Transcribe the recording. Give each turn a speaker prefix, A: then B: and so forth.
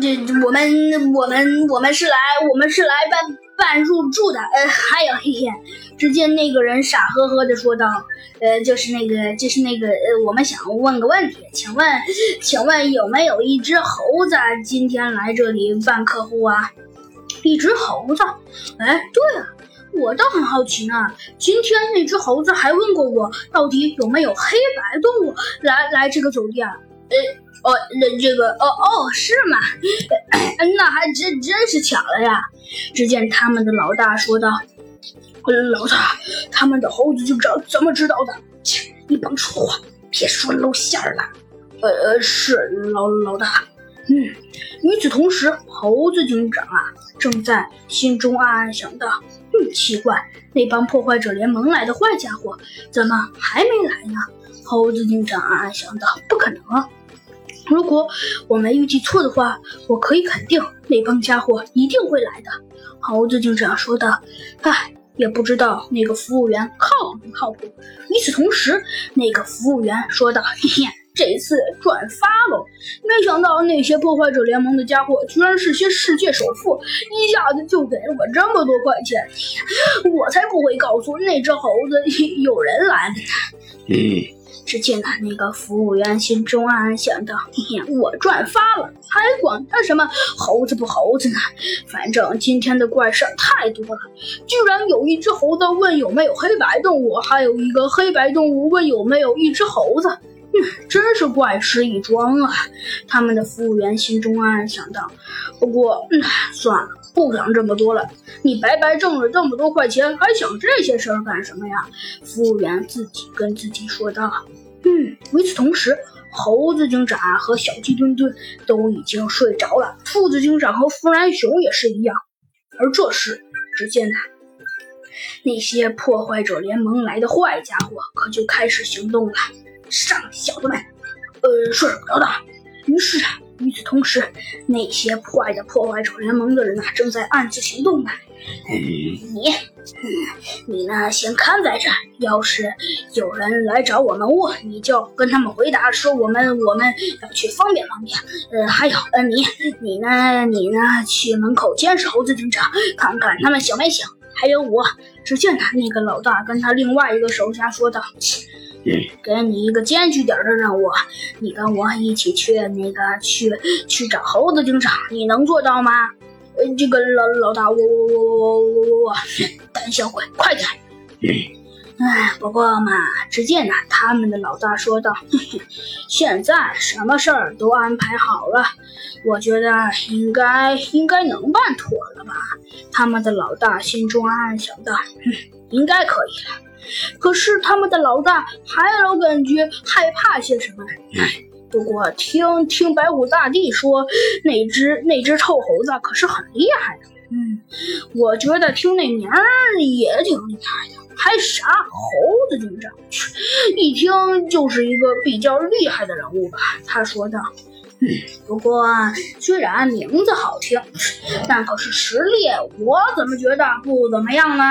A: 这我们我们我们是来我们是来办办入住的。呃，还有，嘿嘿，只见那个人傻呵呵的说道：“呃，就是那个，就是那个，呃，我们想问个问题，请问，请问有没有一只猴子今天来这里办客户啊？
B: 一只猴子？哎，对啊，我倒很好奇呢。今天那只猴子还问过我，到底有没有黑白动物来来这个酒店？
A: 呃。”哦，那这个哦哦是吗？那还真真是巧了呀！只见他们的老大说道：“
B: 老大，他们的猴子警长怎么知道的？切，你甭说话，别说露馅了。呃，是老老大。嗯。与此同时，猴子警长啊，正在心中暗暗想到：嗯，奇怪，那帮破坏者联盟来的坏家伙怎么还没来呢？猴子警长暗暗想到：不可能啊！如果我没预计错的话，我可以肯定那帮家伙一定会来的。猴子警长说道：“唉，也不知道那个服务员靠不靠谱。”与此同时，那个服务员说道：“嘿嘿，这次赚发喽！没想到那些破坏者联盟的家伙居然是些世界首富，一下子就给了我这么多块钱，我才不会告诉那只猴子有人来。”嗯。只见他那个服务员心中暗暗想到：“嘿嘿，我赚发了，还管他什么猴子不猴子呢？反正今天的怪事太多了，居然有一只猴子问有没有黑白动物，还有一个黑白动物问有没有一只猴子。嗯，真是怪事一桩啊！”他们的服务员心中暗暗想到。不过，嗯，算了。不想这么多了，你白白挣了这么多块钱，还想这些事儿干什么呀？服务员自己跟自己说道。嗯，与此同时，猴子警长和小鸡墩墩都已经睡着了，兔子警长和弗兰熊也是一样。而这时，只见呢，那些破坏者联盟来的坏家伙可就开始行动了。上，小子们，呃，睡不着的。于是啊。与此同时，那些坏的破坏者联盟的人呢，正在暗自行动呢。你，你呢，先看在这儿。要是有人来找我们屋，你就跟他们回答说我们我们要去方便方便。呃，还有，呃，你你呢，你呢，去门口监视猴子警长，看看他们醒没醒。还有我，只见他那个老大跟他另外一个手下说道。给你一个艰巨点的任务，你跟我一起去那个去去找猴子警长，你能做到吗？嗯，这个老老大，我我我我我我我我，胆小鬼，快点！哎，不过嘛，只见呢，他们的老大说道：“现在什么事儿都安排好了，我觉得应该应该能办妥了吧？”他们的老大心中暗暗想到：“应该可以了。”可是他们的老大还老感觉害怕些什么？不过听听白虎大帝说，那只那只臭猴子可是很厉害的。嗯，我觉得听那名儿也挺厉害的。还啥猴子警长？一听就是一个比较厉害的人物吧？他说道。嗯，不过虽然名字好听，但可是实力，我怎么觉得不怎么样呢？